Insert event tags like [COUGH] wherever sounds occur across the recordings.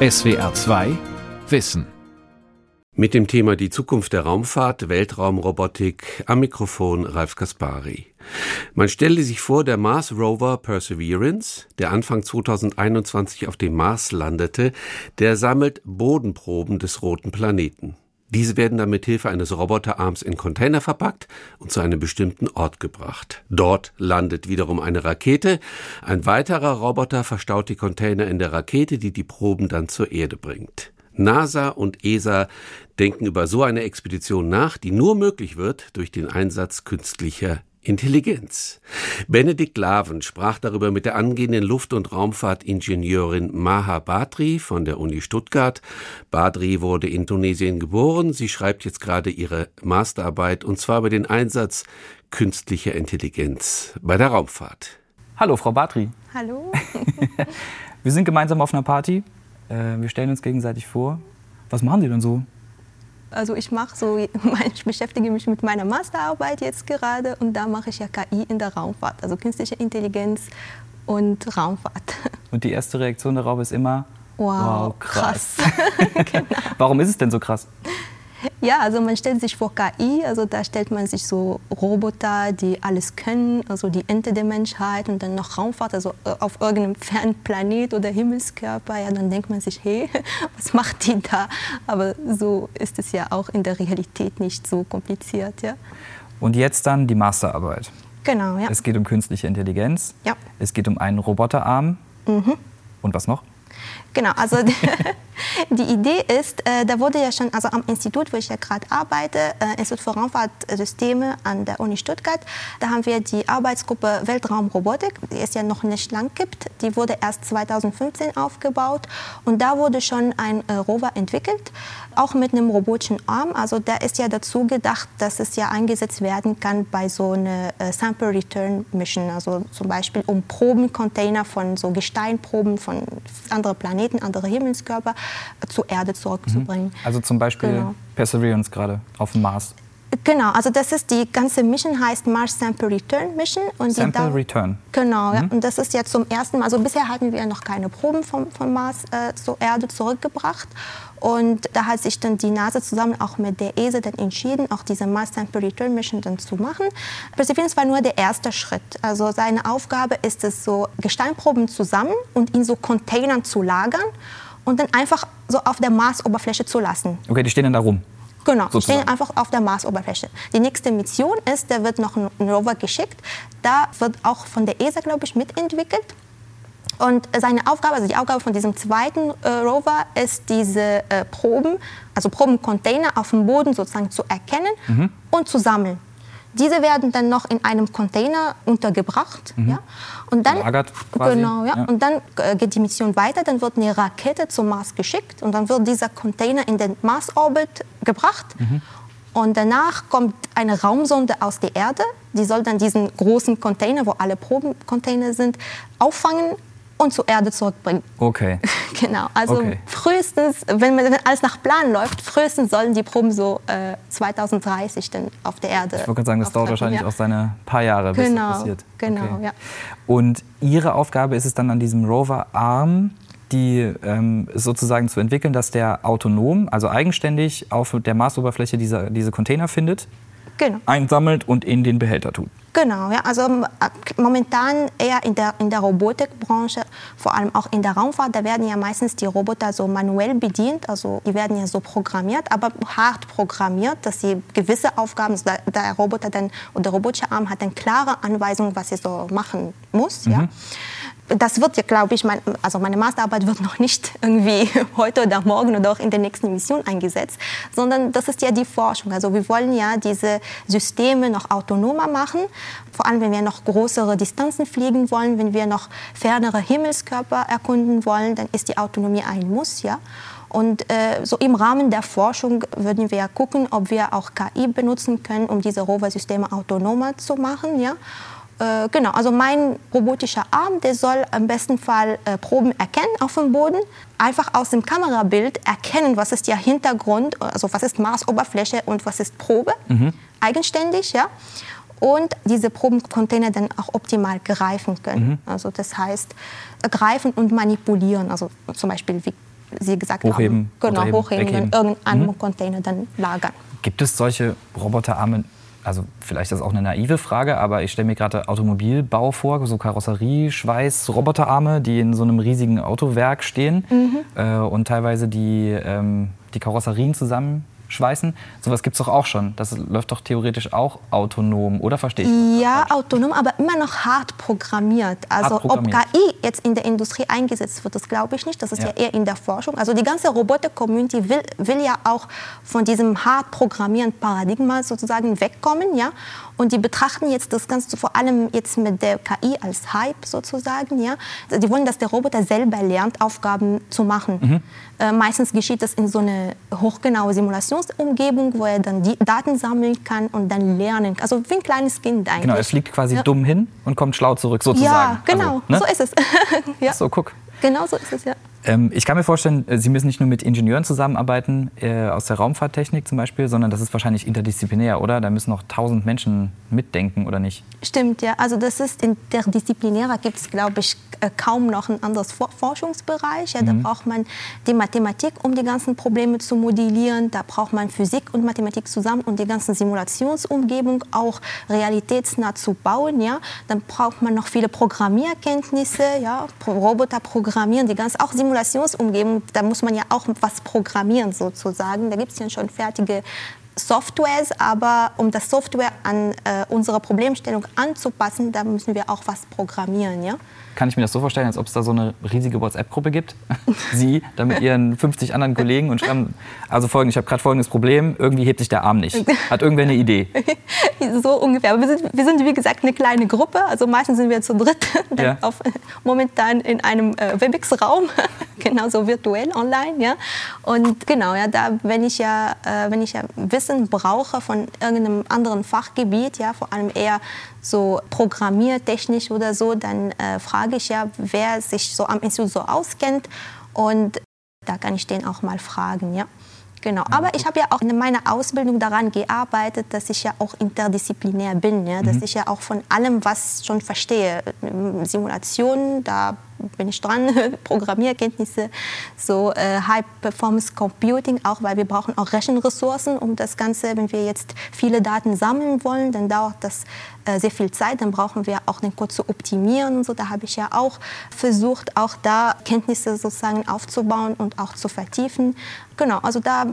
SWR 2 Wissen. Mit dem Thema die Zukunft der Raumfahrt, Weltraumrobotik am Mikrofon Ralf Kaspari. Man stelle sich vor, der Mars Rover Perseverance, der Anfang 2021 auf dem Mars landete, der sammelt Bodenproben des roten Planeten. Diese werden dann mit Hilfe eines Roboterarms in Container verpackt und zu einem bestimmten Ort gebracht. Dort landet wiederum eine Rakete. Ein weiterer Roboter verstaut die Container in der Rakete, die die Proben dann zur Erde bringt. NASA und ESA denken über so eine Expedition nach, die nur möglich wird durch den Einsatz künstlicher Intelligenz. Benedikt Laven sprach darüber mit der angehenden Luft- und Raumfahrtingenieurin Maha Badri von der Uni Stuttgart. Badri wurde in Tunesien geboren. Sie schreibt jetzt gerade ihre Masterarbeit und zwar über den Einsatz künstlicher Intelligenz bei der Raumfahrt. Hallo, Frau Badri. Hallo. [LAUGHS] wir sind gemeinsam auf einer Party. Äh, wir stellen uns gegenseitig vor. Was machen Sie denn so? Also ich mache so, [LAUGHS] ich beschäftige mich mit meiner Masterarbeit jetzt gerade und da mache ich ja KI in der Raumfahrt, also künstliche Intelligenz und Raumfahrt. [LAUGHS] Und die erste Reaktion darauf ist immer, wow, wow krass. krass. [LAUGHS] genau. Warum ist es denn so krass? Ja, also man stellt sich vor KI, also da stellt man sich so Roboter, die alles können, also die Ente der Menschheit und dann noch Raumfahrt, also äh, auf irgendeinem [LAUGHS] fernen Planet oder Himmelskörper. Ja, dann denkt man sich, [LAUGHS] hey, was macht die da? Aber so ist es ja auch in der Realität nicht so kompliziert, ja. Und jetzt dann die Masterarbeit. Genau, ja. Es geht um künstliche Intelligenz. Ja. Es geht um einen Roboterarm. Mhm. Und was noch? Genau, also [LAUGHS] die Idee ist, äh, da wurde ja schon, also am Institut, wo ich ja gerade arbeite, äh, Institut für Raumfahrtsysteme an der Uni Stuttgart, da haben wir die Arbeitsgruppe Weltraumrobotik, die es ja noch nicht lang gibt. Die wurde erst 2015 aufgebaut und da wurde schon ein äh, Rover entwickelt, auch mit einem robotischen Arm. Also der ist ja dazu gedacht, dass es ja eingesetzt werden kann bei so einer äh, Sample Return Mission, also zum Beispiel um Probencontainer von so Gesteinproben von anderen Planeten, andere Himmelskörper zur Erde zurückzubringen. Mhm. Also zum Beispiel genau. Perseverance gerade auf dem Mars. Genau, also das ist die ganze Mission heißt Mars Sample Return Mission und Sample Return. Genau, mhm. ja, und das ist ja zum ersten Mal. Also bisher hatten wir noch keine Proben vom, vom Mars äh, zur Erde zurückgebracht und da hat sich dann die NASA zusammen auch mit der ESA dann entschieden, auch diese Mars Sample Return Mission dann zu machen. Perseverance war nur der erste Schritt. Also seine Aufgabe ist es so Gesteinproben zu sammeln und in so Containern zu lagern und dann einfach so auf der Marsoberfläche zu lassen. Okay, die stehen dann da rum. Genau, sozusagen. stehen einfach auf der Marsoberfläche. Die nächste Mission ist, da wird noch ein Rover geschickt. Da wird auch von der ESA, glaube ich, mitentwickelt. Und seine Aufgabe, also die Aufgabe von diesem zweiten äh, Rover ist, diese äh, Proben, also Probencontainer auf dem Boden sozusagen zu erkennen mhm. und zu sammeln. Diese werden dann noch in einem Container untergebracht. Mhm. Ja? Und dann, Lagert quasi. Genau, ja. ja. Und dann äh, geht die Mission weiter. Dann wird eine Rakete zum Mars geschickt und dann wird dieser Container in den Mars-Orbit gebracht. Mhm. Und danach kommt eine Raumsonde aus der Erde. Die soll dann diesen großen Container, wo alle Probencontainer sind, auffangen und zur Erde zurückbringen. Okay. [LAUGHS] genau. Also okay. frühestens, wenn, wenn alles nach Plan läuft, frühestens sollen die Proben so äh, 2030 dann auf der Erde. Ich wollte gerade sagen, das dauert wahrscheinlich ja. auch seine paar Jahre, bis genau, das passiert. Genau, okay. ja. Und Ihre Aufgabe ist es dann an diesem Rover-Arm, die ähm, sozusagen zu entwickeln, dass der autonom, also eigenständig auf der Marsoberfläche diese, diese Container findet, genau. einsammelt und in den Behälter tut. Genau, ja, also ähm, momentan eher in der, in der Robotikbranche, vor allem auch in der Raumfahrt, da werden ja meistens die Roboter so manuell bedient, also die werden ja so programmiert, aber hart programmiert, dass sie gewisse Aufgaben, also der, der Roboter dann oder der robotische Arm hat dann klare Anweisungen, was er so machen muss. Mhm. Ja das wird ja, glaube ich, mein, also meine Masterarbeit wird noch nicht [LAUGHS] irgendwie heute oder morgen oder auch in der nächsten Mission eingesetzt, sondern das ist ja die Forschung. Also wir wollen ja diese Systeme noch autonomer machen, vor allem wenn wir noch größere Distanzen fliegen wollen, wenn wir noch fernere Himmelskörper erkunden wollen, dann ist die Autonomie ein Muss, ja. Und äh, so im Rahmen der Forschung würden wir gucken, ob wir auch KI benutzen können, um diese Rover-Systeme autonomer zu machen, ja. Äh, genau, also mein robotischer Arm, der soll im besten Fall äh, Proben erkennen auf dem Boden, einfach aus dem Kamerabild erkennen, was ist der Hintergrund, also was ist Marsoberfläche und was ist Probe, mhm. eigenständig, ja. Und diese Probencontainer dann auch optimal greifen können. Mhm. Also das heißt, greifen und manipulieren, also zum Beispiel wie Sie gesagt hochheben, haben. Genau, hochheben wegheben. und irgendeinem mhm. Container dann lagern. Gibt es solche Roboterarme also vielleicht ist das auch eine naive Frage, aber ich stelle mir gerade Automobilbau vor, so Karosserie, Schweiß, Roboterarme, die in so einem riesigen Autowerk stehen mhm. äh, und teilweise die, ähm, die Karosserien zusammen schweißen. Sowas gibt es doch auch schon. Das läuft doch theoretisch auch autonom, oder verstehe ich? Ja, autonom, aber immer noch hart programmiert. Also hart programmiert. ob KI jetzt in der Industrie eingesetzt wird, das glaube ich nicht. Das ist ja. ja. eher in der Forschung. Also die ganze Roboter-Community will, will ja auch von diesem hart programmieren Paradigma sozusagen wegkommen, ja. Und die betrachten jetzt das Ganze vor allem jetzt mit der KI als Hype sozusagen, ja. Die wollen, dass der Roboter selber lernt, Aufgaben zu machen. Mhm. Äh, meistens geschieht das in so einer hochgenaue Simulationsumgebung, wo er dann die Daten sammeln kann und dann lernen. Also wie ein kleines Kind eigentlich. Genau, er fliegt quasi ja. dumm hin und kommt schlau zurück sozusagen. Ja, genau, also, ne? so ist es. [LAUGHS] ja. So, guck. Genau so ist es, ja. Ähm, ich kann mir vorstellen, äh, Sie müssen nicht nur mit Ingenieuren zusammenarbeiten, äh, aus der Raumfahrttechnik zum Beispiel, sondern das ist wahrscheinlich interdisziplinär, oder? Da müssen noch tausend Menschen mitdenken, oder nicht? Stimmt, ja. Also das ist interdisziplinärer, gibt es, glaube ich, äh, kaum noch ein anderes Forschungsbereich. Ja, da mhm. braucht man die Mathematik, um die ganzen Probleme zu modellieren. Da braucht man Physik und Mathematik zusammen, um die ganzen Simulationsumgebung auch realitätsnah zu bauen. Ja. Dann braucht man noch viele Programmierkenntnisse, ja, Roboter programmieren, die ganze auch Simulation Simulationsumgebung, da muss man ja auch was programmieren sozusagen. Da gibt es ja schon fertige Softwares, aber um das Software an äh, unsere Problemstellung anzupassen, da müssen wir auch was programmieren. Ja? Kann ich mir das so vorstellen, als ob es da so eine riesige WhatsApp-Gruppe gibt. [LAUGHS] Sie dann mit Ihren 50 anderen Kollegen und schreiben, also folgendes, ich habe gerade folgendes Problem, irgendwie hebt sich der Arm nicht. Hat irgendwer eine Idee? [LAUGHS] So ungefähr. Aber wir sind, wir sind, wie gesagt, eine kleine Gruppe. Also meistens sind wir zu dritt [LAUGHS] ja. auf, momentan in einem äh, Webex-Raum, genauso virtuell online. Ja. Und genau, ja, da, wenn ich ja, äh, wenn ich ja Wissen brauche von irgendeinem anderen Fachgebiet, ja, vor allem eher so programmiertechnisch oder so, dann äh, frage ich ja, wer sich so am Institut so auskennt und da kann ich den auch mal fragen, ja. Genau, aber ich habe ja auch in meiner Ausbildung daran gearbeitet, dass ich ja auch interdisziplinär bin, ja? dass mhm. ich ja auch von allem was schon verstehe. Simulationen, da bin ich dran, [LAUGHS] Programmierkenntnisse, so äh, High-Performance Computing, auch weil wir brauchen auch Rechenressourcen, um das Ganze, wenn wir jetzt viele Daten sammeln wollen, dann dauert das äh, sehr viel Zeit, dann brauchen wir auch den Code zu optimieren und so. Da habe ich ja auch versucht, auch da Kenntnisse sozusagen aufzubauen und auch zu vertiefen. Genau, also da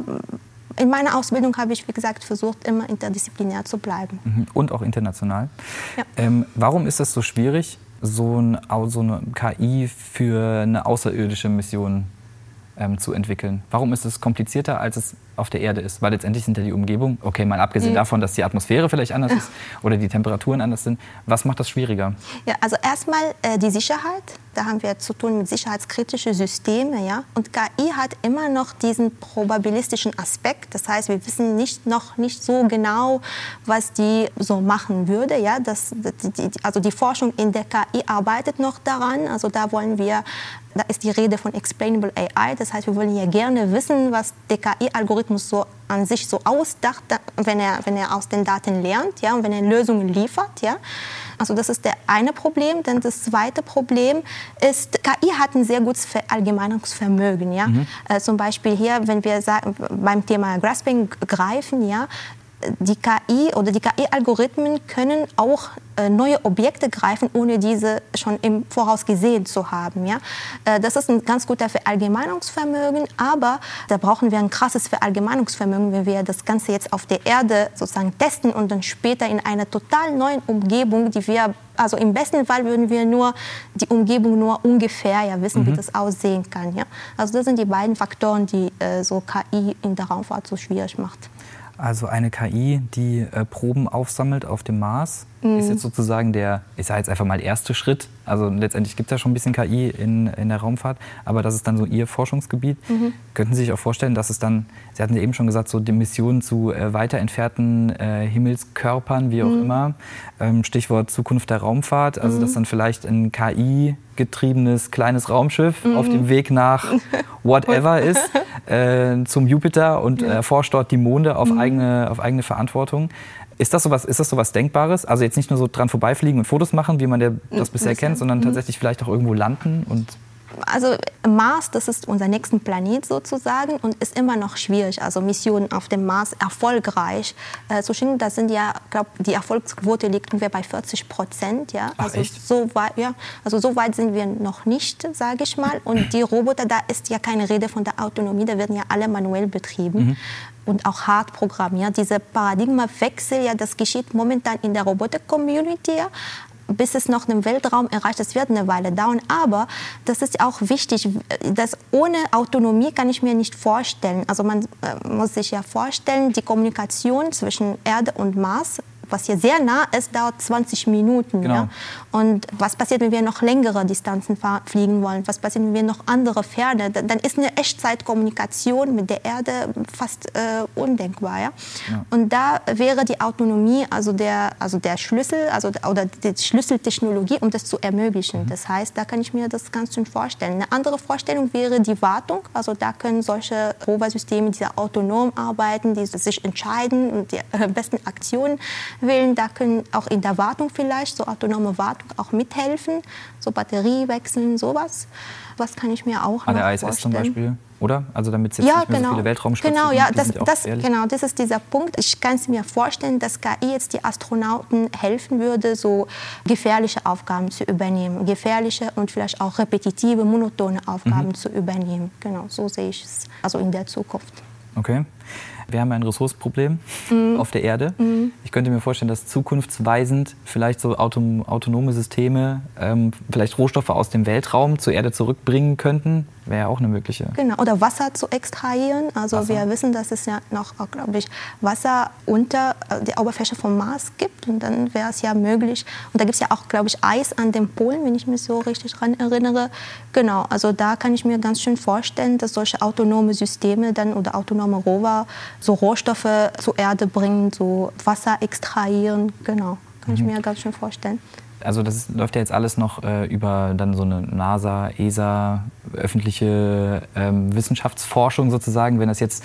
in meiner Ausbildung habe ich, wie gesagt, versucht, immer interdisziplinär zu bleiben. Mhm. Und auch international. Ja. Ähm, warum ist das so schwierig, so, ein, so eine KI für eine außerirdische Mission ähm, zu entwickeln? Warum ist es komplizierter, als es auf der Erde ist? Weil letztendlich sind ja die Umgebung, okay, mal abgesehen mhm. davon, dass die Atmosphäre vielleicht anders ist oder die Temperaturen anders sind, was macht das schwieriger? Ja, also erstmal äh, die Sicherheit. Da haben wir zu tun mit sicherheitskritischen Systemen. Ja? Und KI hat immer noch diesen probabilistischen Aspekt. Das heißt, wir wissen nicht, noch nicht so genau, was die so machen würde. Ja? Das, die, also die Forschung in der KI arbeitet noch daran. Also da wollen wir da ist die Rede von Explainable AI. Das heißt, wir wollen ja gerne wissen, was der KI-Algorithmus so an sich so ausdacht, wenn er, wenn er aus den Daten lernt ja, und wenn er Lösungen liefert. Ja. Also das ist der eine Problem. Denn das zweite Problem ist, KI hat ein sehr gutes Verallgemeinungsvermögen. Ja. Mhm. Äh, zum Beispiel hier, wenn wir sagen, beim Thema Grasping greifen, ja, die KI oder die KI-Algorithmen können auch äh, neue Objekte greifen, ohne diese schon im Voraus gesehen zu haben. Ja? Äh, das ist ein ganz guter Verallgemeinungsvermögen, aber da brauchen wir ein krasses Verallgemeinungsvermögen, wenn wir das Ganze jetzt auf der Erde sozusagen testen und dann später in einer total neuen Umgebung, die wir also im besten Fall würden wir nur die Umgebung nur ungefähr ja wissen, mhm. wie das aussehen kann. Ja? Also das sind die beiden Faktoren, die äh, so KI in der Raumfahrt so schwierig macht. Also eine KI, die äh, Proben aufsammelt auf dem Mars, mhm. ist jetzt sozusagen der, ich sage jetzt einfach mal, erste Schritt. Also letztendlich gibt es ja schon ein bisschen KI in, in der Raumfahrt, aber das ist dann so Ihr Forschungsgebiet. Mhm. Könnten Sie sich auch vorstellen, dass es dann, Sie hatten ja eben schon gesagt, so die Missionen zu äh, weiter entfernten äh, Himmelskörpern, wie auch mhm. immer, ähm, Stichwort Zukunft der Raumfahrt, also dass mhm. dann vielleicht ein KI getriebenes kleines Raumschiff mhm. auf dem Weg nach [LAUGHS] whatever ist [LAUGHS] äh, zum Jupiter und erforscht dort die Monde auf, mhm. eigene, auf eigene Verantwortung. Ist das, sowas, ist das sowas Denkbares? Also jetzt nicht nur so dran vorbeifliegen und Fotos machen, wie man das bisher kennt, sondern mhm. tatsächlich vielleicht auch irgendwo landen und Also Mars, das ist unser nächster Planet sozusagen und ist immer noch schwierig. Also Missionen auf dem Mars erfolgreich äh, zu schicken, da sind ja, glaube die Erfolgsquote liegt ungefähr bei 40 Prozent. Ja? Ach, also echt? so weit, ja, also so weit sind wir noch nicht, sage ich mal. Und die Roboter, da ist ja keine Rede von der Autonomie, da werden ja alle manuell betrieben. Und auch hart programmiert. Dieser Paradigmawechsel, ja, das geschieht momentan in der Roboter-Community. Bis es noch den Weltraum erreicht, das wird eine Weile dauern. Aber das ist auch wichtig, dass ohne Autonomie kann ich mir nicht vorstellen. Also man äh, muss sich ja vorstellen, die Kommunikation zwischen Erde und Mars was hier sehr nah ist, dauert 20 Minuten. Genau. Ja? Und was passiert, wenn wir noch längere Distanzen fliegen wollen? Was passiert, wenn wir noch andere Ferne? Da- Dann ist eine Echtzeitkommunikation mit der Erde fast äh, undenkbar. Ja? Und da wäre die Autonomie also der, also der Schlüssel also, oder die Schlüsseltechnologie, um das zu ermöglichen. Das heißt, da kann ich mir das ganz schön vorstellen. Eine andere Vorstellung wäre die Wartung. Also da können solche Rover-Systeme, die autonom arbeiten, die sich entscheiden und die äh, besten Aktionen wählen. Da können auch in der Wartung vielleicht, so autonome Wartung auch mithelfen, so Batterie wechseln, sowas. Was kann ich mir auch An der ISS zum vorstellen? Beispiel, oder? Also damit es jetzt Ja, nicht genau. so viele Weltraumstöpsel genau, ja, das, das, genau, das ist dieser Punkt. Ich kann es mir vorstellen, dass KI jetzt die Astronauten helfen würde, so gefährliche Aufgaben zu übernehmen, gefährliche und vielleicht auch repetitive, monotone Aufgaben Mhm. zu übernehmen. Genau, so sehe ich es. Also in der Zukunft. Okay. Wir haben ein Ressourcenproblem Mhm. auf der Erde. Ich könnte mir vorstellen, dass zukunftsweisend vielleicht so autonome Systeme ähm, vielleicht Rohstoffe aus dem Weltraum zur Erde zurückbringen könnten. Wäre ja auch eine mögliche. Genau, oder Wasser zu extrahieren. Also Wasser. wir wissen, dass es ja noch, glaube ich, Wasser unter äh, der Oberfläche vom Mars gibt. Und dann wäre es ja möglich. Und da gibt es ja auch, glaube ich, Eis an den Polen, wenn ich mich so richtig daran erinnere. Genau, also da kann ich mir ganz schön vorstellen, dass solche autonome Systeme dann oder autonome Rover so Rohstoffe zur Erde bringen, so Wasser extrahieren. Genau, kann ich mir ganz schön vorstellen. Also das ist, läuft ja jetzt alles noch äh, über dann so eine NASA, ESA, öffentliche ähm, Wissenschaftsforschung sozusagen. Wenn das jetzt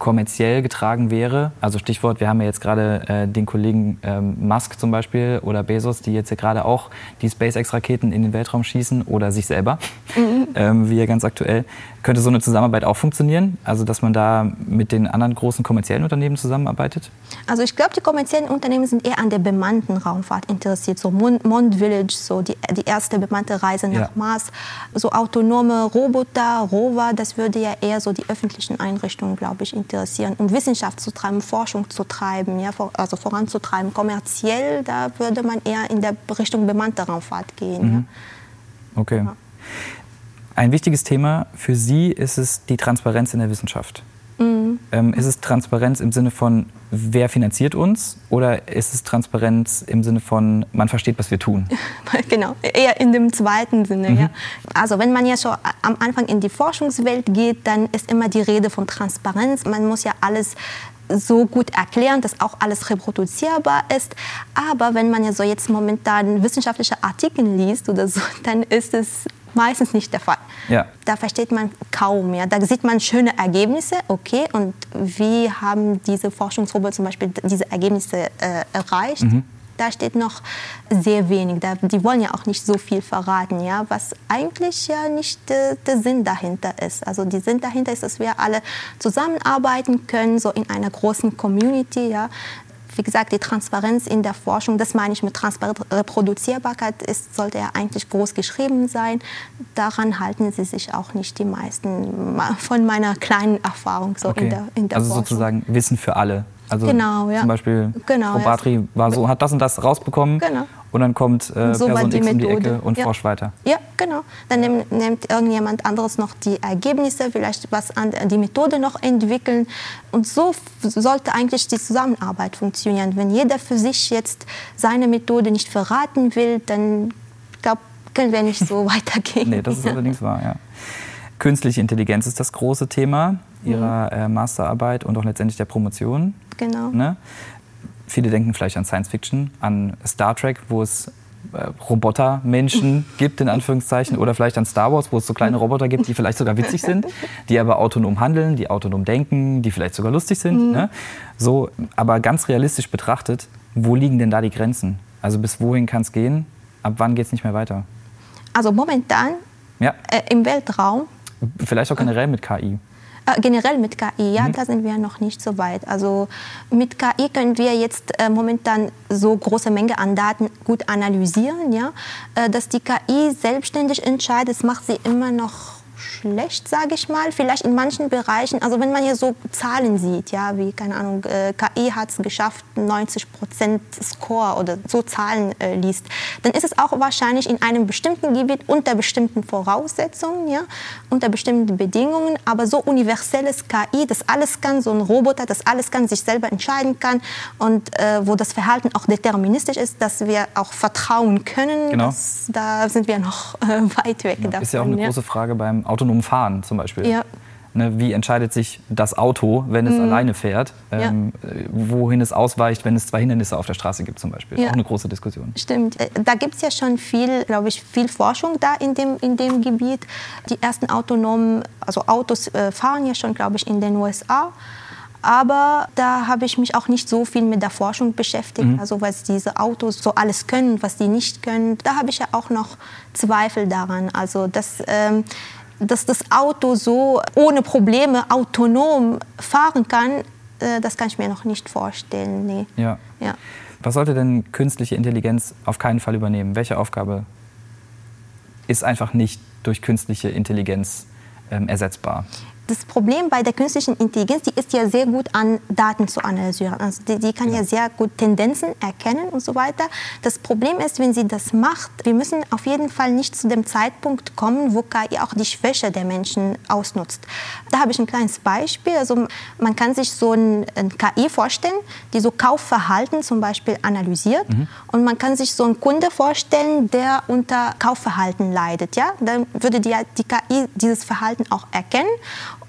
kommerziell getragen wäre, also Stichwort, wir haben ja jetzt gerade äh, den Kollegen ähm, Musk zum Beispiel oder Bezos, die jetzt ja gerade auch die SpaceX-Raketen in den Weltraum schießen oder sich selber, [LAUGHS] ähm, wie ja ganz aktuell. Könnte so eine Zusammenarbeit auch funktionieren? Also dass man da mit den anderen großen kommerziellen Unternehmen zusammenarbeitet? Also ich glaube, die kommerziellen Unternehmen sind eher an der bemannten Raumfahrt interessiert. So Mond, Mond Village, so die, die erste bemannte Reise nach Ja. Mars. So autonome Roboter, Rover, das würde ja eher so die öffentlichen Einrichtungen, glaube ich, interessieren. Um Wissenschaft zu treiben, Forschung zu treiben, ja, also voranzutreiben. Kommerziell, da würde man eher in der Richtung bemannte Raumfahrt gehen. Ja. Okay. Ein wichtiges Thema für Sie ist es die Transparenz in der Wissenschaft. Ähm, ist es Transparenz im Sinne von, wer finanziert uns? Oder ist es Transparenz im Sinne von, man versteht, was wir tun? [LAUGHS] Genau, eher in dem zweiten Sinne. Ja. Also wenn man ja schon am Anfang in die Forschungswelt geht, dann ist immer die Rede von Transparenz. Man muss ja alles so gut erklären, dass auch alles reproduzierbar ist. Aber wenn man ja so jetzt momentan wissenschaftliche Artikel liest oder so, [LAUGHS] dann ist es meistens nicht der Fall. Ja. Da versteht man kaum mehr. Da sieht man schöne Ergebnisse, okay, und wie haben diese Forschungsgruppe zum Beispiel diese Ergebnisse äh, erreicht? Da steht noch sehr wenig. Da, die wollen ja auch nicht so viel verraten, ja, was eigentlich ja nicht äh, der Sinn dahinter ist. Also der Sinn dahinter ist, dass wir alle zusammenarbeiten können, so in einer großen Community, ja. Wie gesagt, die Transparenz in der Forschung, das meine ich mit Transparenz, Reproduzierbarkeit, ist, sollte ja eigentlich groß geschrieben sein. Daran halten sie sich auch nicht die meisten, von meiner kleinen Erfahrung so in der, in der also Forschung. sozusagen Wissen für alle. Also Genau, ja. zum Beispiel Genau, Frau ja. Bartri war so, hat das und das rausbekommen Genau. und dann kommt äh, so Person die X um die. Ecke und Ja. forscht weiter. Ja, genau. Dann nimmt, nimmt irgendjemand anderes noch die Ergebnisse, vielleicht was an die Methode noch entwickeln. Und so sollte eigentlich die Zusammenarbeit funktionieren. Wenn jeder für sich jetzt seine Methode nicht verraten will, dann glaub, können wir nicht so [LAUGHS] weitergehen. Nee, das ist Ja. allerdings wahr, ja. Künstliche Intelligenz ist das große Thema Ihrer äh, Masterarbeit und auch letztendlich der Promotion. Genau. Ne? Viele denken vielleicht an Science Fiction, an Star Trek, wo es äh, Robotermenschen [LAUGHS] gibt, in Anführungszeichen, oder vielleicht an Star Wars, wo es so kleine Roboter gibt, die vielleicht sogar witzig sind, die aber autonom handeln, die autonom denken, die vielleicht sogar lustig sind. Ne? So, aber ganz realistisch betrachtet, wo liegen denn da die Grenzen? Also bis wohin kann es gehen? Ab wann geht es nicht mehr weiter? Also momentan Ja. Äh, Im Weltraum. Vielleicht auch generell mit KI. Äh, generell mit KI, ja, mhm. da sind wir noch nicht so weit. Also mit KI können wir jetzt äh, momentan so große Menge an Daten gut analysieren, ja. Äh, dass die KI selbstständig entscheidet, das macht sie immer noch schlecht, sage ich mal. Vielleicht in manchen Bereichen, also wenn man hier so Zahlen sieht, ja, wie, keine Ahnung, äh, KI hat es geschafft, 90% Score oder so Zahlen äh, liest, dann ist es auch wahrscheinlich in einem bestimmten Gebiet unter bestimmten Voraussetzungen, ja, unter bestimmten Bedingungen, aber so universelles KI, das alles kann, so ein Roboter, das alles kann, sich selber entscheiden kann und äh, wo das Verhalten auch deterministisch ist, dass wir auch vertrauen können, genau. das, da sind wir noch äh, weit weg ja, davon. Ist ja auch eine ja. große Frage beim autonomen Fahren zum Beispiel. Ja. Ne, wie entscheidet sich das Auto, wenn es Mhm. alleine fährt? Ähm, äh, Wohin es ausweicht, wenn es zwei Hindernisse auf der Straße gibt zum Beispiel? Ja. Auch eine große Diskussion. Stimmt. Äh, Da gibt es ja schon viel, glaube ich, viel Forschung da in dem, in dem Gebiet. Die ersten autonomen, also Autos äh, fahren ja schon, glaube ich, in den USA. Aber da habe ich mich auch nicht so viel mit der Forschung beschäftigt, also was diese Autos so alles können, was die nicht können. Da habe ich ja auch noch Zweifel daran. Also dass, ähm, dass das Auto so ohne Probleme autonom fahren kann, äh, das kann ich mir noch nicht vorstellen. Nee. Ja. Ja. Was sollte denn künstliche Intelligenz auf keinen Fall übernehmen? Welche Aufgabe ist einfach nicht durch künstliche Intelligenz ähm, ersetzbar? Das Problem bei der künstlichen Intelligenz, die ist ja sehr gut an Daten zu analysieren. Also die, die kann ja sehr gut Tendenzen erkennen und so weiter. Das Problem ist, wenn sie das macht, wir müssen auf jeden Fall nicht zu dem Zeitpunkt kommen, wo KI auch die Schwäche der Menschen ausnutzt. Da habe ich ein kleines Beispiel. Also man kann sich so ein, ein KI vorstellen, die so Kaufverhalten zum Beispiel analysiert. Und man kann sich so einen Kunde vorstellen, der unter Kaufverhalten leidet. Ja? Dann würde die, die KI dieses Verhalten auch erkennen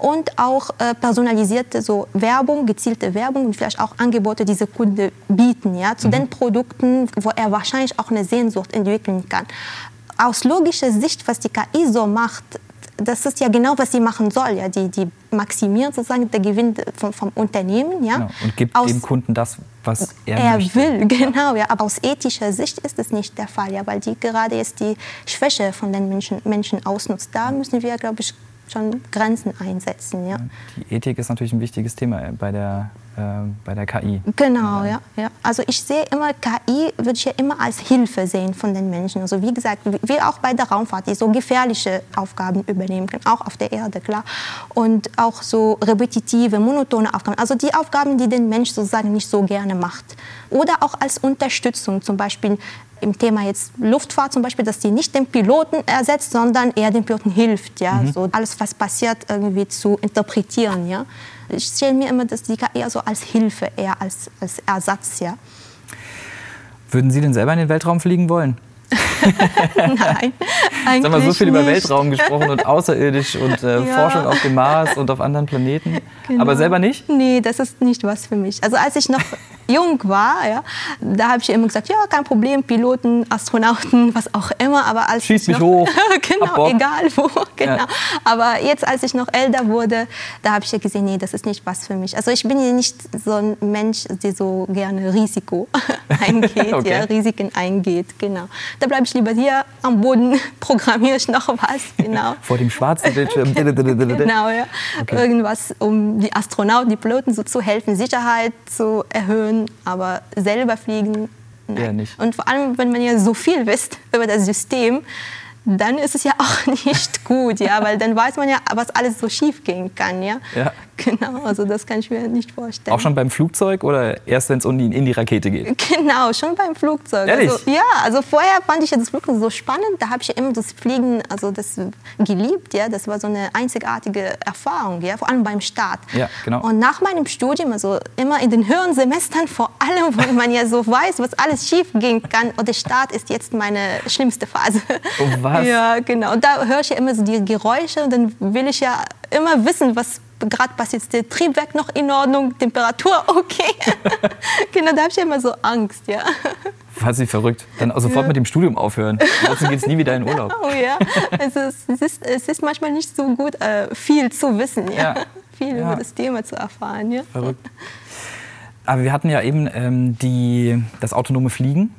und auch äh, personalisierte so Werbung, gezielte Werbung und vielleicht auch Angebote diese Kunde bieten, ja, zu den Produkten, wo er wahrscheinlich auch eine Sehnsucht entwickeln kann. Aus logischer Sicht, was die KI so macht, das ist ja genau, was sie machen soll. Ja. Die, die maximiert sozusagen den Gewinn vom, vom Unternehmen. Ja. Genau. Und gibt Aus, dem Kunden das, was er, er möchte. will, genau, ja. Aber aus ethischer Sicht ist es nicht der Fall, ja, weil die gerade jetzt die Schwäche von den Menschen, Menschen ausnutzt. Da müssen wir, glaube ich, schon Grenzen einsetzen, ja. Die Ethik ist natürlich ein wichtiges Thema bei der, bei der KI. Genau, ja, ja. Also ich sehe immer KI würde ich ja immer als Hilfe sehen von den Menschen. Also wie gesagt, wie auch bei der Raumfahrt, die so gefährliche Aufgaben übernehmen können, auch auf der Erde, klar. Und auch so repetitive, monotone Aufgaben. Also die Aufgaben, die den Mensch sozusagen nicht so gerne macht. Oder auch als Unterstützung, zum Beispiel im Thema jetzt Luftfahrt zum Beispiel, dass die nicht den Piloten ersetzt, sondern eher den Piloten hilft, ja, so alles was passiert irgendwie zu interpretieren, ja. Ich stelle mir immer das die eher so als Hilfe, eher als, als Ersatz, ja. Würden Sie denn selber in den Weltraum fliegen wollen? [LAUGHS] Nein, eigentlich Jetzt haben wir so viel über nicht. Weltraum gesprochen und außerirdisch und äh, Ja. Forschung auf dem Mars und auf anderen Planeten. Genau. Aber selber nicht? Nee, das ist nicht was für mich. Also als ich noch jung war, ja, da habe ich immer gesagt, ja, kein Problem, Piloten, Astronauten, was auch immer. Aber als Schieß ich mich noch, hoch, [LAUGHS] genau, egal wo, [LAUGHS] genau. Ja. Aber jetzt, als ich noch älter wurde, da habe ich ja gesehen, nee, das ist nicht was für mich. Also ich bin ja nicht so ein Mensch, der so gerne Risiko [LAUGHS] eingeht, Okay. ja, Risiken eingeht, genau. Da bleibe ich lieber hier am Boden, programmiere ich noch was, genau. Vor dem schwarzen Bildschirm. Genau, ja. Irgendwas, um die Astronauten, die Piloten so zu helfen, Sicherheit zu erhöhen, aber selber fliegen, nein. Eher nicht. Und vor allem, wenn man ja so viel wisst über das System, dann ist es ja [LAUGHS] auch nicht gut, ja, weil dann weiß man ja, was alles so schief gehen kann, ja. Ja. [LAUGHS] Genau, also das kann ich mir nicht vorstellen. Auch schon beim Flugzeug oder erst, wenn es in die, in die Rakete geht? [LAUGHS] Genau, schon beim Flugzeug. Ehrlich? Also, ja, also vorher fand ich ja das Flugzeug so spannend. Da habe ich ja immer das Fliegen, also das geliebt. Ja, das war so eine einzigartige Erfahrung, ja, vor allem beim Start. Ja, genau. Und nach meinem Studium, also immer in den höheren Semestern, vor allem, wo man ja so weiß, was alles schief gehen kann. Und der Start ist jetzt meine schlimmste Phase. Oh, was? Ja, genau. Und da höre ich ja immer so die Geräusche und dann will ich ja immer wissen, was gerade passiert. Der Triebwerk noch in Ordnung? Temperatur [LAUGHS] okay? genau, da habe ich ja immer so Angst, ja. Was sie verrückt. Dann sofort mit dem Studium aufhören. Ansonsten geht es nie wieder in Urlaub. [LAUGHS] Oh ja, also es ist, es ist manchmal nicht so gut, äh, viel zu wissen, ja. Ja. [LAUGHS] Viel Ja. über das Thema zu erfahren, ja. Verrückt. Aber wir hatten ja eben ähm, die, das autonome Fliegen.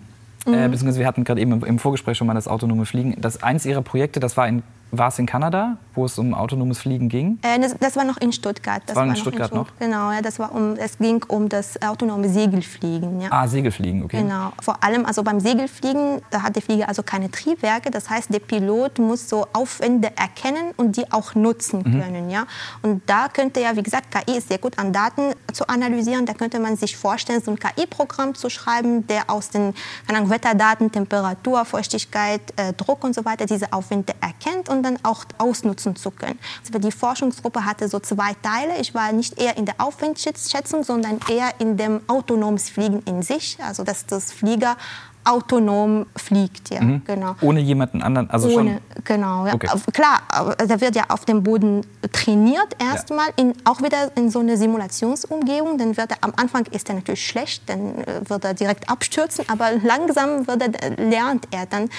Mhm. Äh, beziehungsweise wir hatten gerade eben im, im Vorgespräch schon mal das autonome Fliegen. Das eins ihrer Projekte, das war ein war es in Kanada, wo es um autonomes Fliegen ging? Äh, das, das, war noch in Stuttgart. Das war, in Stuttgart noch? noch? Genau, ja, das war um, es ging um das autonome Segelfliegen. Ja. Ah, Segelfliegen, okay. Genau. Vor allem also beim Segelfliegen, da hat der Flieger also keine Triebwerke. Das heißt, der Pilot muss so Aufwände erkennen und die auch nutzen mhm. können. Ja. Und da könnte ja, wie gesagt, KI ist sehr gut an Daten zu analysieren. Da könnte man sich vorstellen, so ein KI-Programm zu schreiben, der aus den Ahnung, Wetterdaten, Temperatur, Feuchtigkeit, äh, Druck und so weiter diese Aufwände erkennt und dann auch ausnutzen zu können. Also die Forschungsgruppe hatte so zwei Teile. Ich war nicht eher in der Aufwandschätzung, sondern eher in dem autonomes Fliegen in sich, also dass das Flieger autonom fliegt, ja, mhm. genau. Ohne jemanden anderen, also Ohne, schon? genau, ja. Okay. Klar, da wird ja auf dem Boden trainiert erstmal, ja. auch wieder in so einer Simulationsumgebung. Dann wird er, am Anfang ist er natürlich schlecht, dann äh, wird er direkt abstürzen, aber langsam wird er, lernt er dann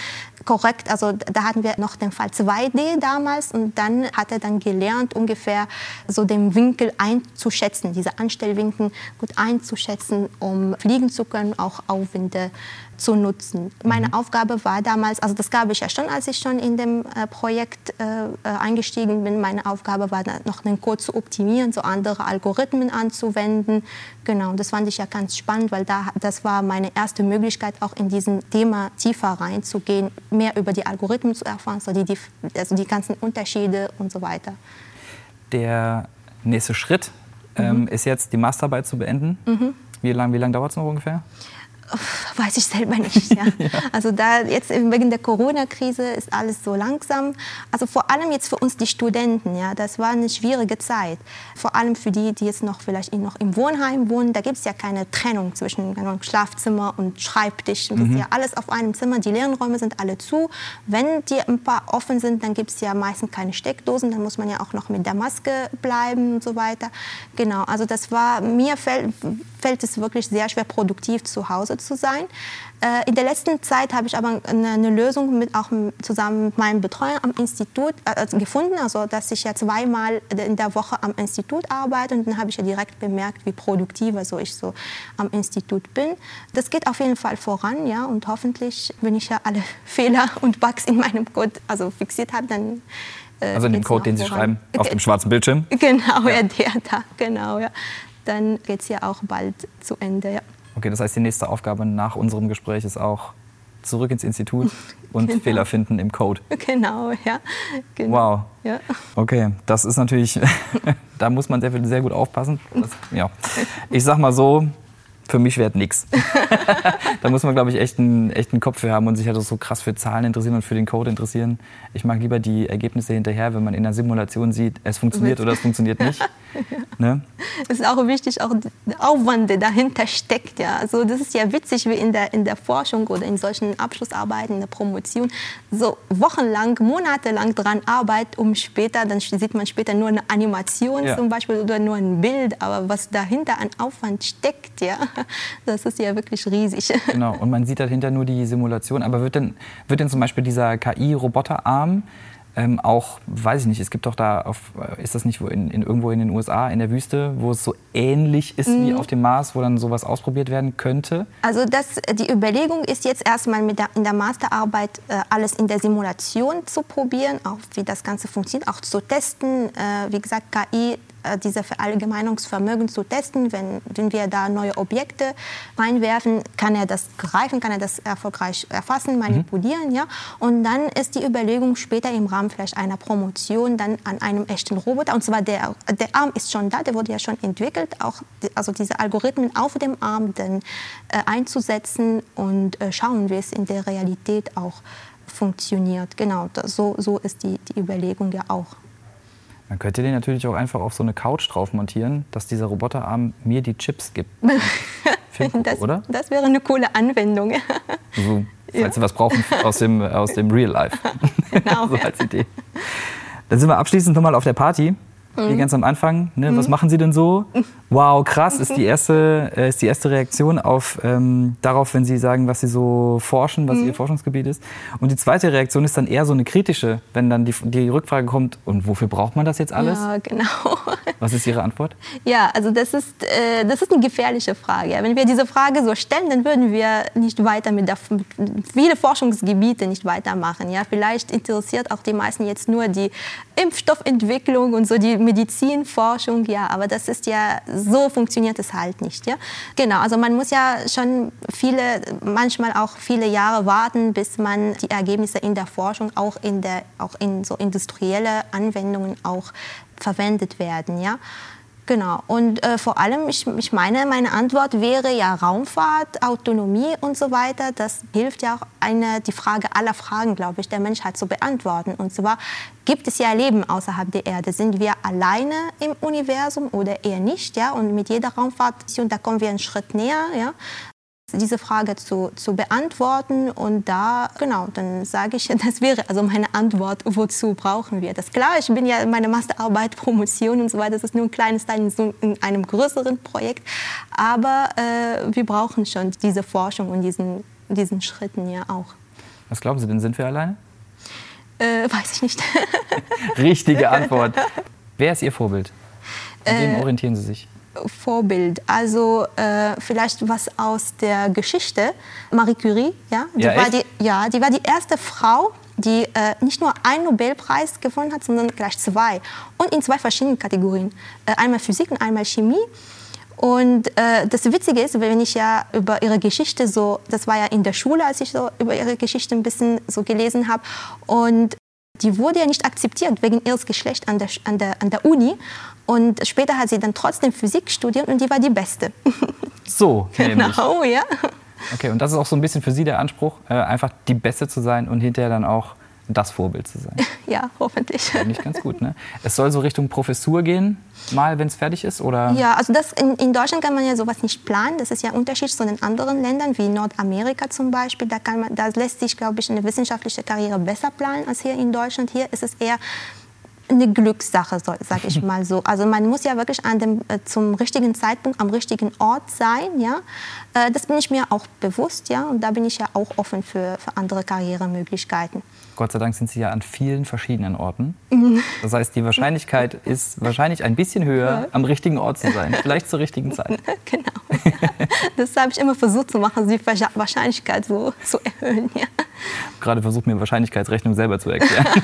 korrekt, also da hatten wir noch den Fall 2D damals und dann hat er dann gelernt, ungefähr so den Winkel einzuschätzen, diese Anstellwinkel gut einzuschätzen, um fliegen zu können, auch Aufwinde zu nutzen. Meine mhm. Aufgabe war damals, also das gab ich ja schon, als ich schon in dem äh, Projekt äh, äh eingestiegen bin, meine Aufgabe war dann noch den Code zu optimieren, so andere Algorithmen anzuwenden. Genau, das fand ich ja ganz spannend, weil da, das war meine erste Möglichkeit, auch in diesem Thema tiefer reinzugehen, mehr über die Algorithmen zu erfahren, so die, die, also die ganzen Unterschiede und so weiter. Der nächste Schritt ähm, mhm. ist jetzt, die Masterarbeit zu beenden. Mhm. Wie lange wie lang dauert es noch ungefähr? Weiß ich selber nicht. Ja. [LAUGHS] ja. Also da jetzt wegen der Corona-Krise ist alles so langsam. Also vor allem jetzt für uns die Studenten, ja, das war eine schwierige Zeit. Vor allem für die, die jetzt noch vielleicht noch im Wohnheim wohnen, da gibt es ja keine Trennung zwischen Schlafzimmer und Schreibtisch. Das mhm. ist ja alles auf einem Zimmer. Die Lernräume sind alle zu. Wenn die ein paar offen sind, dann gibt es ja meistens keine Steckdosen. Dann muss man ja auch noch mit der Maske bleiben und so weiter. Genau. Also das war mir fällt, fällt es wirklich sehr schwer produktiv zu Hause zu sein. Äh, in der letzten Zeit habe ich aber eine, eine, Lösung mit, auch zusammen mit meinem Betreuer am Institut äh, gefunden, also dass ich ja zweimal in der Woche am Institut arbeite und dann habe ich ja direkt bemerkt, wie produktiv also ich so am Institut bin. Das geht auf jeden Fall voran, ja, und hoffentlich, wenn ich ja alle [LAUGHS] Fehler und Bugs in meinem Code also fixiert habe, dann äh, also in dem Code, den Sie schreiben, auf dem [LAUGHS] schwarzen Bildschirm? Genau, ja, ja der da, genau, ja. Dann geht es ja auch bald zu Ende, ja. Okay, das heißt, die nächste Aufgabe nach unserem Gespräch ist auch zurück ins Institut [LAUGHS] und genau. Fehler finden im Code. Genau, ja. Genau. Wow. Ja. Okay, das ist natürlich, [LAUGHS] da muss man sehr, sehr gut aufpassen. [LAUGHS] Das, ja. Ich sag mal so, für mich wäre nichts. [LAUGHS] da muss man, glaube ich, echt einen, echt einen Kopf für haben und sich halt so krass für Zahlen interessieren und für den Code interessieren. Ich mag lieber die Ergebnisse hinterher, wenn man in der Simulation sieht, es funktioniert oder es funktioniert nicht. [LAUGHS] Ne? Es ist auch wichtig, auch der Aufwand, der dahinter steckt. Ja. Also das ist ja witzig, wie in der, in der Forschung oder in solchen Abschlussarbeiten, in der Promotion, so wochenlang, monatelang dran arbeitet, um später, dann sieht man später nur eine Animation ja. zum Beispiel oder nur ein Bild, aber was dahinter an Aufwand steckt, ja, [LAUGHS] das ist ja wirklich riesig. Genau, und man sieht dahinter nur die Simulation. Aber wird denn, wird denn zum Beispiel dieser KI-Roboterarm ähm, auch, weiß ich nicht, es gibt doch da, auf, äh, ist das nicht in, in, irgendwo in den USA, in der Wüste, wo es so ähnlich ist mhm. wie auf dem Mars, wo dann sowas ausprobiert werden könnte? Also das, die Überlegung ist jetzt erstmal mit der, in der Masterarbeit äh, alles in der Simulation zu probieren, auch wie das Ganze funktioniert, auch zu testen. Äh, wie gesagt, KI äh, diese Verallgemeinungsvermögen zu testen. Wenn, wenn wir da neue Objekte reinwerfen, kann er das greifen, kann er das erfolgreich erfassen, manipulieren. Mhm. Ja? Und dann ist die Überlegung später im Rahmen vielleicht einer Promotion dann an einem echten Roboter, und zwar der, der Arm ist schon da, der wurde ja schon entwickelt, auch also diese Algorithmen auf dem Arm dann äh, einzusetzen und äh, schauen, wie es in der Realität auch funktioniert. Genau, das, so, so ist die, die Überlegung ja auch. Man könnte den natürlich auch einfach auf so eine Couch drauf montieren, dass dieser Roboterarm mir die Chips gibt. [LAUGHS] das, oder? Das wäre eine coole Anwendung. [LAUGHS] So, falls ja. Sie was brauchen aus dem, aus dem Real Life. [LAUGHS] Genau. so als Idee. Dann sind wir abschließend nochmal auf der Party. Wie ganz am Anfang. Ne? Was machen Sie denn so? [LAUGHS] Wow, krass, ist die erste, äh, ist die erste Reaktion auf, ähm, darauf, wenn Sie sagen, was Sie so forschen, was Ihr Forschungsgebiet ist. Und die zweite Reaktion ist dann eher so eine kritische, wenn dann die, die Rückfrage kommt, und wofür braucht man das jetzt alles? Ja, genau. [LAUGHS] Was ist Ihre Antwort? Ja, also das ist, äh, das ist eine gefährliche Frage. Wenn wir diese Frage so stellen, dann würden wir nicht weiter mit, der, mit viele Forschungsgebiete nicht weitermachen. Ja. Vielleicht interessiert auch die meisten jetzt nur die Impfstoffentwicklung und so die Medizinforschung. Ja, aber das ist ja, so funktioniert es halt nicht. Ja. Genau, also man muss ja schon viele, manchmal auch viele Jahre warten, bis man die Ergebnisse in der Forschung auch in, der, auch in so industrielle Anwendungen auch verwendet werden. Ja. Genau. Und äh, vor allem, ich, ich meine, meine Antwort wäre ja Raumfahrt, Autonomie und so weiter. Das hilft ja auch, eine, die Frage aller Fragen, glaube ich, der Menschheit zu beantworten. Und zwar, gibt es ja Leben außerhalb der Erde? Sind wir alleine im Universum oder eher nicht? Ja? Und mit jeder Raumfahrtmission, da kommen wir einen Schritt näher. Ja? Diese Frage zu, zu beantworten. Und da, genau, dann sage ich, [LAUGHS] das wäre also meine Antwort, wozu brauchen wir das? Klar, ich bin ja in meiner Masterarbeit, [LAUGHS] Promotion und so weiter, das ist nur ein kleines Teil in, einem größeren Projekt. Aber äh, wir brauchen schon diese Forschung und diesen, diesen Schritten ja auch. Was glauben Sie denn, sind wir alleine? Äh, weiß ich nicht. [LAUGHS] Richtige Antwort. Wer ist Ihr Vorbild? An wem Äh, orientieren Sie sich? Vorbild. Also äh, vielleicht was aus der Geschichte. Marie Curie, ja, die, Ja, war, echt? die, ja, die war die erste Frau, die äh, nicht nur einen Nobelpreis gewonnen hat, sondern gleich zwei. Und in zwei verschiedenen Kategorien. Äh, einmal Physik und einmal Chemie. Und äh, das Witzige ist, wenn ich ja über ihre Geschichte so, das war ja in der Schule, als ich so über ihre Geschichte ein bisschen so gelesen habe. Und die wurde ja nicht akzeptiert wegen ihres Geschlechts an der, an, der, an der Uni. Und später hat sie dann trotzdem Physik studiert und die war die Beste. [LAUGHS] So, nämlich. genau, ja. Okay, und das ist auch so ein bisschen für Sie der Anspruch, äh, einfach die Beste zu sein und hinterher dann auch das Vorbild zu sein. [LAUGHS] Ja, hoffentlich. Finde ich ganz gut, ne? Es soll so Richtung Professur gehen, mal, wenn es fertig ist, oder? Ja, also das in, in Deutschland kann man ja sowas nicht planen. Das ist ja ein Unterschied zu den anderen Ländern, wie Nordamerika zum Beispiel. Da, kann man, da lässt sich, glaube ich, eine wissenschaftliche Karriere besser planen als hier in Deutschland. Hier ist es eher eine Glückssache, sage ich [LAUGHS] mal so. Also man muss ja wirklich an dem, äh, zum richtigen Zeitpunkt am richtigen Ort sein. Ja? Äh, das bin ich mir auch bewusst. Ja? Und da bin ich ja auch offen für, für andere Karrieremöglichkeiten. Gott sei Dank sind Sie ja an vielen verschiedenen Orten. [LAUGHS] Das heißt, die Wahrscheinlichkeit ist wahrscheinlich ein bisschen höher, am richtigen Ort zu sein. Vielleicht zur richtigen Zeit. [LAUGHS] genau. Das habe ich immer versucht zu machen, die Wahrsch- Wahrscheinlichkeit so zu erhöhen. Ja. Gerade versucht mir Wahrscheinlichkeitsrechnung selber zu erklären. [LAUGHS]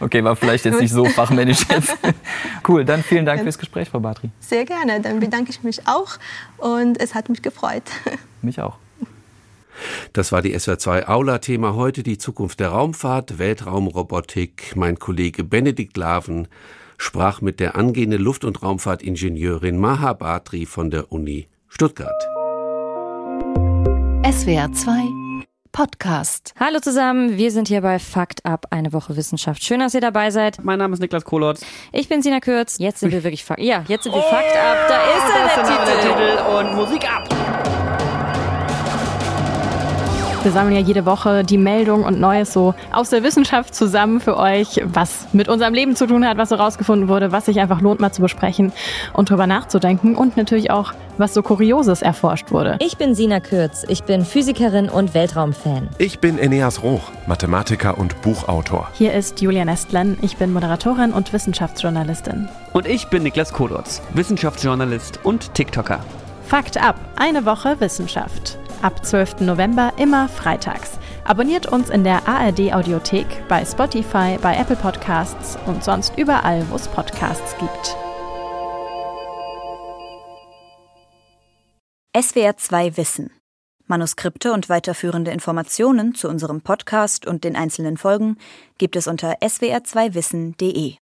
Okay, war vielleicht jetzt nicht so fachmännisch jetzt. [LAUGHS] Cool, dann vielen Dank fürs Gespräch, Frau Batri. Sehr gerne. Dann bedanke ich mich auch und es hat mich gefreut. [LAUGHS] Mich auch. Das war die SWR2 Aula-Thema heute, die Zukunft der Raumfahrt, Weltraumrobotik. Mein Kollege Benedikt Laven sprach mit der angehenden Luft- und Raumfahrtingenieurin Maha Batri von der Uni Stuttgart. SWR 2 Podcast. Hallo zusammen, wir sind hier bei Fakt Up, eine Woche Wissenschaft. Schön, dass ihr dabei seid. Mein Name ist Niklas Kohlotz. Ich bin Sina Kürz. Jetzt sind wir wirklich Fakt. Ja, jetzt sind wir Fakt Up. Da ist er, ist der der Titel. Titel und Musik ab. Wir sammeln ja jede Woche die Meldung und Neues so aus der Wissenschaft zusammen für euch, was mit unserem Leben zu tun hat, was so rausgefunden wurde, was sich einfach lohnt mal zu besprechen und drüber nachzudenken und natürlich auch, was so Kurioses erforscht wurde. Ich bin Sina Kürz. Ich bin Physikerin und Weltraumfan. Ich bin Eneas Roch, Mathematiker und Buchautor. Hier ist Julia Nestlen, ich bin Moderatorin und Wissenschaftsjournalistin. Und ich bin Niklas Kohlotz, Wissenschaftsjournalist und TikToker. Fakt ab, eine Woche Wissenschaft. Ab 12. November immer freitags. Abonniert uns in der ARD Audiothek, bei Spotify, bei Apple Podcasts und sonst überall, wo es Podcasts gibt. SWR 2 Wissen. Manuskripte und weiterführende Informationen zu unserem Podcast und den einzelnen Folgen gibt es unter swr2wissen.de.